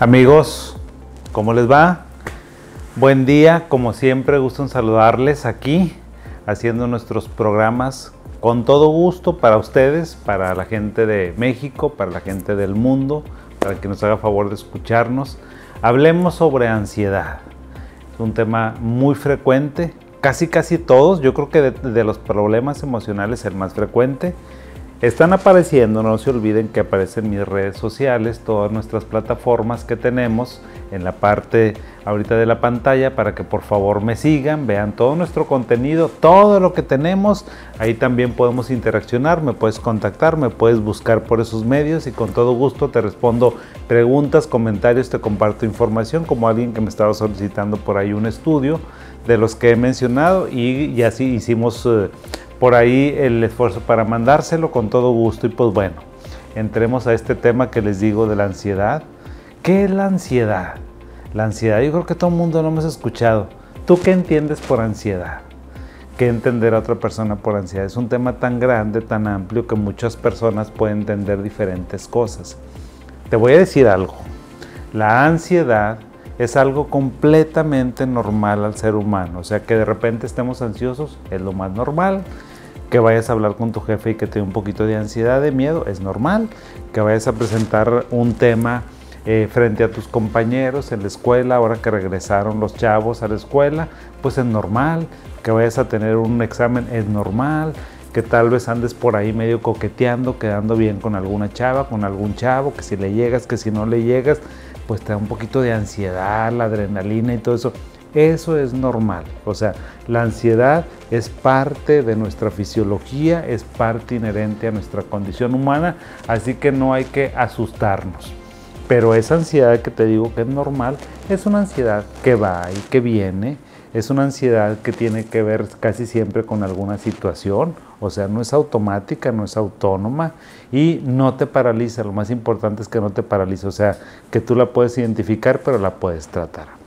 Amigos, ¿cómo les va? Buen día, como siempre, gusto en saludarles aquí, haciendo nuestros programas con todo gusto para ustedes, para la gente de México, para la gente del mundo, para que nos haga favor de escucharnos. Hablemos sobre ansiedad. Es un tema muy frecuente, casi casi todos, yo creo que de, de los problemas emocionales el más frecuente están apareciendo, no se olviden que aparecen mis redes sociales, todas nuestras plataformas que tenemos en la parte ahorita de la pantalla para que por favor me sigan, vean todo nuestro contenido, todo lo que tenemos. Ahí también podemos interaccionar, me puedes contactar, me puedes buscar por esos medios y con todo gusto te respondo preguntas, comentarios, te comparto información como alguien que me estaba solicitando por ahí un estudio de los que he mencionado y, y así hicimos... Eh, por ahí el esfuerzo para mandárselo con todo gusto. Y pues bueno, entremos a este tema que les digo de la ansiedad. ¿Qué es la ansiedad? La ansiedad, yo creo que todo el mundo lo hemos escuchado. ¿Tú qué entiendes por ansiedad? ¿Qué entender a otra persona por ansiedad? Es un tema tan grande, tan amplio, que muchas personas pueden entender diferentes cosas. Te voy a decir algo. La ansiedad es algo completamente normal al ser humano. O sea, que de repente estemos ansiosos es lo más normal que vayas a hablar con tu jefe y que te dé un poquito de ansiedad, de miedo, es normal. Que vayas a presentar un tema eh, frente a tus compañeros en la escuela, ahora que regresaron los chavos a la escuela, pues es normal. Que vayas a tener un examen, es normal. Que tal vez andes por ahí medio coqueteando, quedando bien con alguna chava, con algún chavo, que si le llegas, que si no le llegas, pues te da un poquito de ansiedad, la adrenalina y todo eso. Eso es normal. O sea, la ansiedad es parte de nuestra fisiología, es parte inherente a nuestra condición humana, así que no hay que asustarnos. Pero esa ansiedad que te digo que es normal, es una ansiedad que va y que viene, es una ansiedad que tiene que ver casi siempre con alguna situación, o sea, no es automática, no es autónoma y no te paraliza. Lo más importante es que no te paraliza, o sea, que tú la puedes identificar, pero la puedes tratar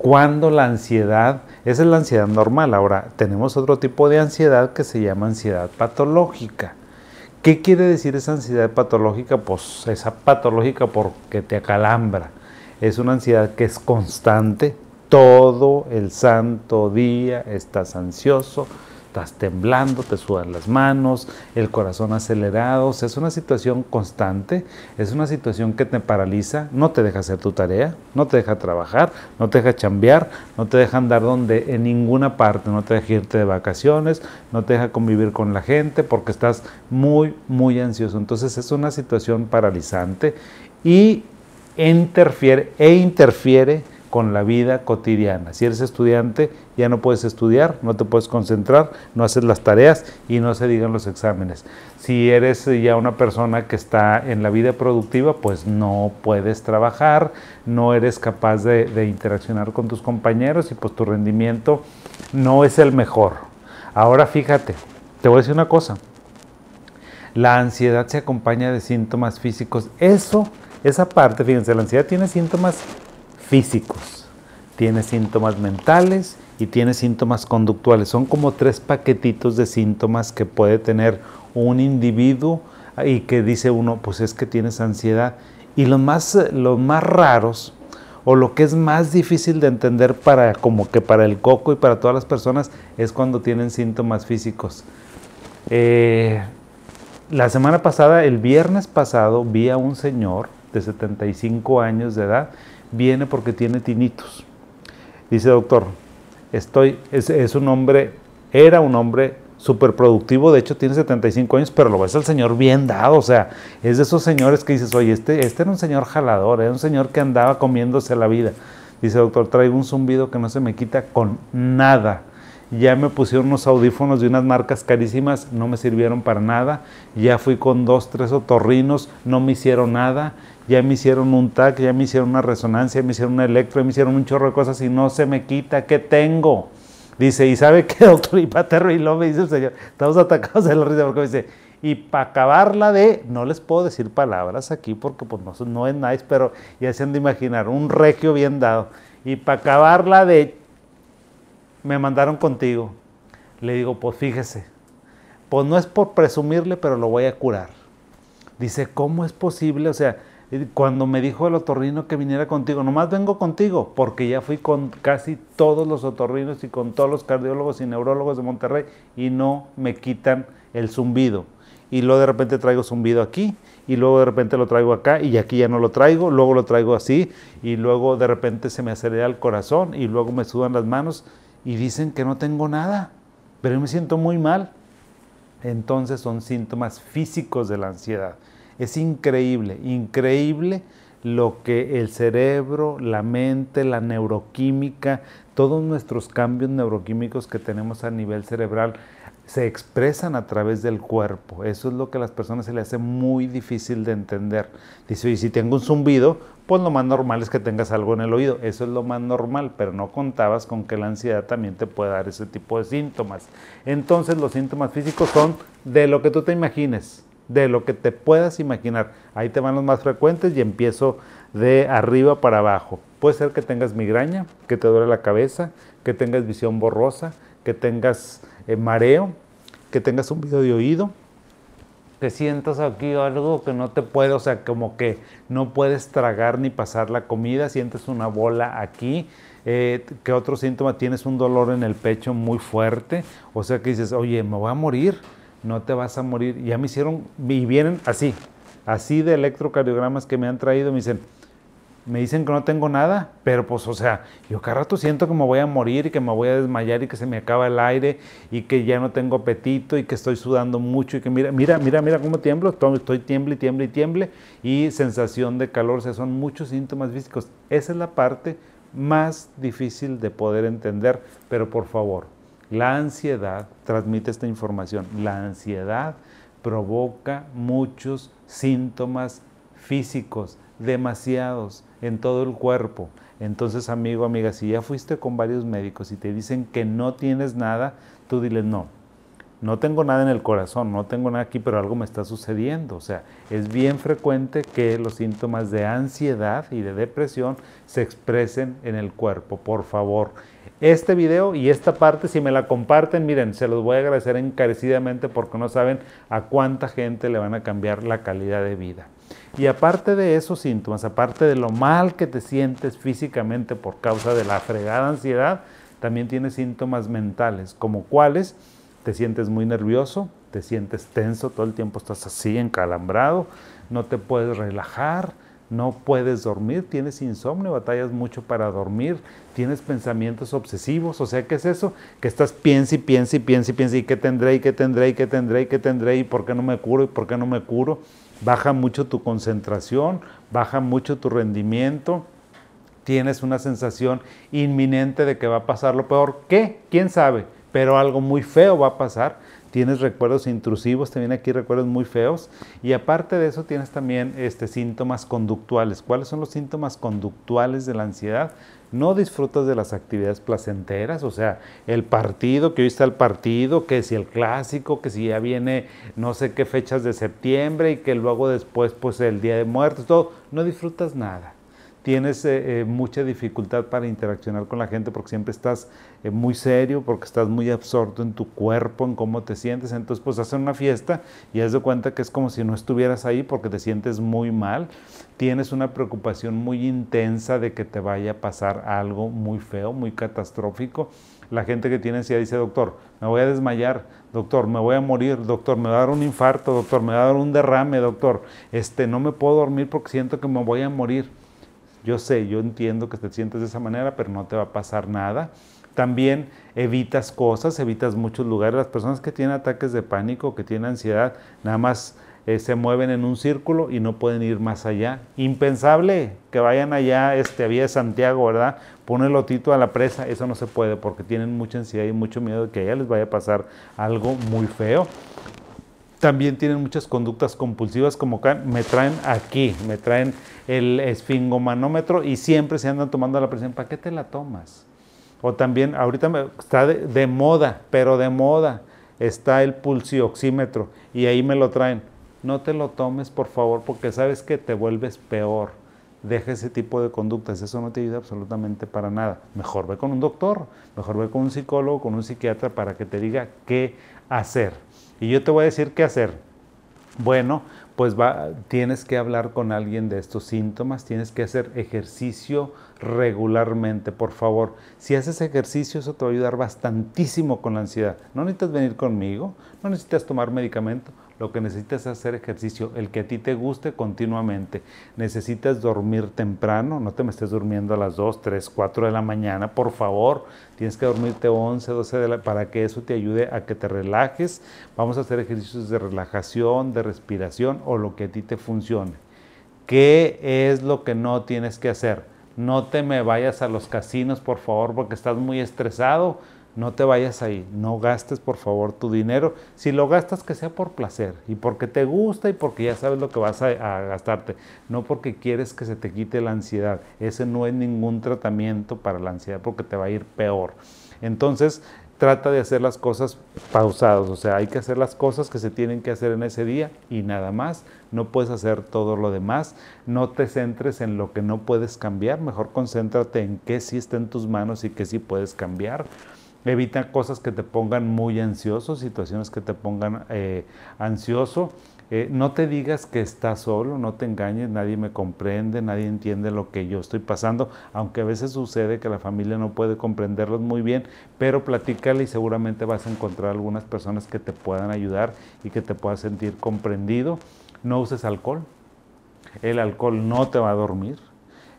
cuando la ansiedad, esa es la ansiedad normal. Ahora, tenemos otro tipo de ansiedad que se llama ansiedad patológica. ¿Qué quiere decir esa ansiedad patológica? Pues esa patológica porque te acalambra. Es una ansiedad que es constante, todo el santo día estás ansioso, estás temblando, te sudan las manos, el corazón acelerado, es una situación constante, es una situación que te paraliza, no te deja hacer tu tarea, no te deja trabajar, no te deja chambear, no te deja andar donde en ninguna parte, no te deja irte de vacaciones, no te deja convivir con la gente porque estás muy, muy ansioso. Entonces es una situación paralizante y interfiere e interfiere con la vida cotidiana. Si eres estudiante, ya no puedes estudiar, no te puedes concentrar, no haces las tareas y no se digan los exámenes. Si eres ya una persona que está en la vida productiva, pues no puedes trabajar, no eres capaz de, de interaccionar con tus compañeros y pues tu rendimiento no es el mejor. Ahora fíjate, te voy a decir una cosa. La ansiedad se acompaña de síntomas físicos. Eso, esa parte, fíjense, la ansiedad tiene síntomas físicos, tiene síntomas mentales y tiene síntomas conductuales. Son como tres paquetitos de síntomas que puede tener un individuo y que dice uno, pues es que tienes ansiedad. Y los más, los más raros o lo que es más difícil de entender para como que para el coco y para todas las personas es cuando tienen síntomas físicos. Eh, la semana pasada, el viernes pasado, vi a un señor de 75 años de edad viene porque tiene tinitos. Dice, doctor, estoy, es, un hombre, era un hombre súper productivo, de hecho tiene 75 años, pero lo ves al señor bien dado, o sea, es de esos señores que dices, oye, este, este era un señor jalador, era un señor que andaba comiéndose la vida. Dice, doctor, traigo un zumbido que no se me quita con nada. Ya me pusieron unos audífonos de unas marcas carísimas, no me sirvieron para nada. Ya fui con dos, tres otorrinos, no me hicieron nada ya me hicieron un TAC, ya me hicieron una resonancia, me hicieron un electro, me hicieron un chorro de cosas y no se me quita, ¿qué tengo? Dice, ¿y sabe qué, doctor? Y y lo me dice el señor, estamos atacados de la risa porque me dice, y para acabarla de, no les puedo decir palabras aquí porque pues no, no es nice, pero ya se han de imaginar, un regio bien dado. Y para acabarla de, me mandaron contigo. Le digo, pues fíjese, pues no es por presumirle, pero lo voy a curar. Dice, ¿cómo es posible? O sea, cuando me dijo el otorrino que viniera contigo, nomás vengo contigo, porque ya fui con casi todos los otorrinos y con todos los cardiólogos y neurólogos de Monterrey y no me quitan el zumbido. Y luego de repente traigo zumbido aquí y luego de repente lo traigo acá y aquí ya no lo traigo, luego lo traigo así y luego de repente se me acelera el corazón y luego me sudan las manos y dicen que no tengo nada, pero yo me siento muy mal. Entonces son síntomas físicos de la ansiedad. Es increíble, increíble lo que el cerebro, la mente, la neuroquímica, todos nuestros cambios neuroquímicos que tenemos a nivel cerebral se expresan a través del cuerpo. Eso es lo que a las personas se les hace muy difícil de entender. Dice, y si tengo un zumbido, pues lo más normal es que tengas algo en el oído. Eso es lo más normal, pero no contabas con que la ansiedad también te puede dar ese tipo de síntomas. Entonces los síntomas físicos son de lo que tú te imagines, de lo que te puedas imaginar. Ahí te van los más frecuentes y empiezo de arriba para abajo. Puede ser que tengas migraña, que te duele la cabeza, que tengas visión borrosa, que tengas eh, mareo, que tengas video de oído, que sientas aquí algo que no te puede, o sea, como que no puedes tragar ni pasar la comida, sientes una bola aquí, eh, que otro síntoma, tienes un dolor en el pecho muy fuerte, o sea que dices, oye, me voy a morir, no te vas a morir. Ya me hicieron, y vienen así, así de electrocardiogramas que me han traído, me dicen, me dicen que no tengo nada, pero pues, o sea, yo cada rato siento que me voy a morir y que me voy a desmayar y que se me acaba el aire y que ya no tengo apetito y que estoy sudando mucho y que mira, mira, mira, mira cómo tiemblo, estoy tiemble y tiemble y tiemble y sensación de calor, o sea, son muchos síntomas físicos. Esa es la parte más difícil de poder entender, pero por favor, la ansiedad transmite esta información. La ansiedad provoca muchos síntomas físicos, demasiados en todo el cuerpo. Entonces, amigo, amiga, si ya fuiste con varios médicos y te dicen que no tienes nada, tú diles no. No tengo nada en el corazón, no tengo nada aquí, pero algo me está sucediendo. O sea, es bien frecuente que los síntomas de ansiedad y de depresión se expresen en el cuerpo. Por favor, este video y esta parte, si me la comparten, miren, se los voy a agradecer encarecidamente porque no saben a cuánta gente le van a cambiar la calidad de vida. Y aparte de esos síntomas, aparte de lo mal que te sientes físicamente por causa de la fregada ansiedad, también tienes síntomas mentales, como cuáles te sientes muy nervioso, te sientes tenso, todo el tiempo estás así, encalambrado, no te puedes relajar, no puedes dormir, tienes insomnio, batallas mucho para dormir, tienes pensamientos obsesivos, o sea, ¿qué es eso? Que estás piensa y piensa y piensa y piensa y qué tendré y qué tendré y qué tendré y qué tendré y por qué no me curo y por qué no me curo. Baja mucho tu concentración, baja mucho tu rendimiento, tienes una sensación inminente de que va a pasar lo peor. ¿Qué? ¿Quién sabe? Pero algo muy feo va a pasar tienes recuerdos intrusivos, también aquí recuerdos muy feos y aparte de eso tienes también este, síntomas conductuales. ¿Cuáles son los síntomas conductuales de la ansiedad? No disfrutas de las actividades placenteras, o sea, el partido, que hoy está el partido, que si el clásico, que si ya viene no sé qué fechas de septiembre y que luego después pues el Día de Muertos, todo, no disfrutas nada tienes eh, eh, mucha dificultad para interaccionar con la gente porque siempre estás eh, muy serio, porque estás muy absorto en tu cuerpo, en cómo te sientes. Entonces, pues hacen una fiesta y has de cuenta que es como si no estuvieras ahí porque te sientes muy mal. Tienes una preocupación muy intensa de que te vaya a pasar algo muy feo, muy catastrófico. La gente que tiene ansiedad dice, doctor, me voy a desmayar, doctor, me voy a morir, doctor, me va a dar un infarto, doctor, me va a dar un derrame, doctor, este, no me puedo dormir porque siento que me voy a morir yo sé, yo entiendo que te sientes de esa manera, pero no te va a pasar nada. También evitas cosas, evitas muchos lugares. Las personas que tienen ataques de pánico, que tienen ansiedad, nada más eh, se mueven en un círculo y no pueden ir más allá. Impensable que vayan allá, este, vía de Santiago, ¿verdad? Pone el lotito a la presa, eso no se puede porque tienen mucha ansiedad y mucho miedo de que allá les vaya a pasar algo muy feo. También tienen muchas conductas compulsivas como me traen aquí, me traen el esfingomanómetro y siempre se andan tomando la presión. ¿Para qué te la tomas? O también, ahorita está de, moda, pero de moda, está el pulsioxímetro y ahí me lo traen. No te lo tomes, por favor, porque sabes que te vuelves peor. Deja ese tipo de conductas, eso no te ayuda absolutamente para nada. Mejor ve con un doctor, mejor ve con un psicólogo, con un psiquiatra para que te diga qué hacer. Y yo te voy a decir qué hacer. Bueno, pues va, tienes que hablar con alguien de estos síntomas, tienes que hacer ejercicio regularmente, por favor. Si haces ejercicio, eso te va a ayudar bastantísimo con la ansiedad. No necesitas venir conmigo, no necesitas tomar medicamento, lo que necesitas es hacer ejercicio, el que a ti te guste continuamente. Necesitas dormir temprano, no te me estés durmiendo a las 2, 3, 4 de la mañana, por favor. Tienes que dormirte 11, 12 de la para que eso te ayude a que te relajes. Vamos a hacer ejercicios de relajación, de respiración o lo que a ti te funcione. ¿Qué es lo que no tienes que hacer? No te me vayas a los casinos, por favor, porque estás muy estresado no te vayas ahí, no gastes por favor tu dinero. Si lo gastas, que sea por placer y porque te gusta y porque ya sabes lo que vas a, gastarte, no porque quieres que se te quite la ansiedad. Ese no es ningún tratamiento para la ansiedad porque te va a ir peor. Entonces, trata de hacer las cosas pausadas, o sea, hay que hacer las cosas que se tienen que hacer en ese día y nada más, no puedes hacer todo lo demás, no te centres en lo que no puedes cambiar, mejor concéntrate en qué sí está en tus manos y qué sí puedes cambiar. Evita cosas que te pongan muy ansioso, situaciones que te pongan eh, ansioso. Eh, no te digas que estás solo, no te engañes, nadie me comprende, nadie entiende lo que yo estoy pasando, aunque a veces sucede que la familia no puede comprenderlos muy bien, pero platícale y seguramente vas a encontrar algunas personas que te puedan ayudar y que te puedas sentir comprendido. No uses alcohol, el alcohol no te va a dormir,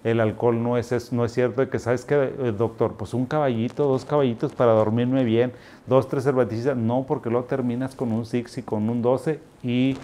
el alcohol no es, no es cierto que, ¿sabes qué, eh, doctor? Pues un caballito, dos caballitos para dormirme bien, dos, tres cervecitas, no, porque luego terminas con un six y con un 12 y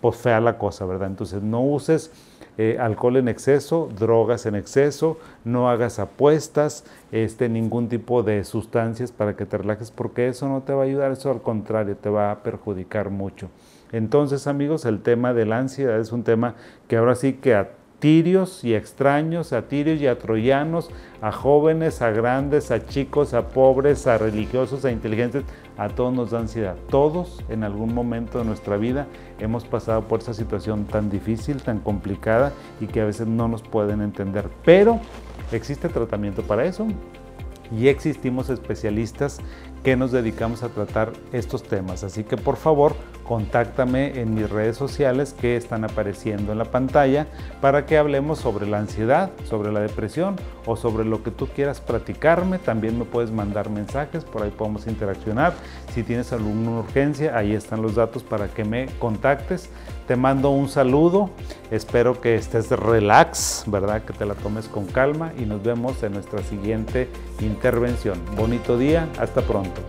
pues fea la cosa, ¿verdad? Entonces no uses eh, alcohol en exceso, drogas en exceso, no hagas apuestas, este, ningún tipo de sustancias para que te relajes, porque eso no te va a ayudar, eso al contrario, te va a perjudicar mucho. Entonces, amigos, el tema de la ansiedad es un tema que ahora sí que a tirios y extraños, a tirios y a troyanos, a jóvenes, a grandes, a chicos, a pobres, a religiosos, a inteligentes, a todos nos da ansiedad. Todos en algún momento de nuestra vida hemos pasado por esa situación tan difícil, tan complicada y que a veces no nos pueden entender. Pero existe tratamiento para eso y existimos especialistas que nos dedicamos a tratar estos temas. Así que por favor, contáctame en mis redes sociales que están apareciendo en la pantalla para que hablemos sobre la ansiedad, sobre la depresión o sobre lo que tú quieras platicarme. También me puedes mandar mensajes, por ahí podemos interaccionar. Si tienes alguna urgencia, ahí están los datos para que me contactes. Te mando un saludo, espero que estés relax, ¿verdad? Que te la tomes con calma y nos vemos en nuestra siguiente intervención. Bonito día, hasta pronto.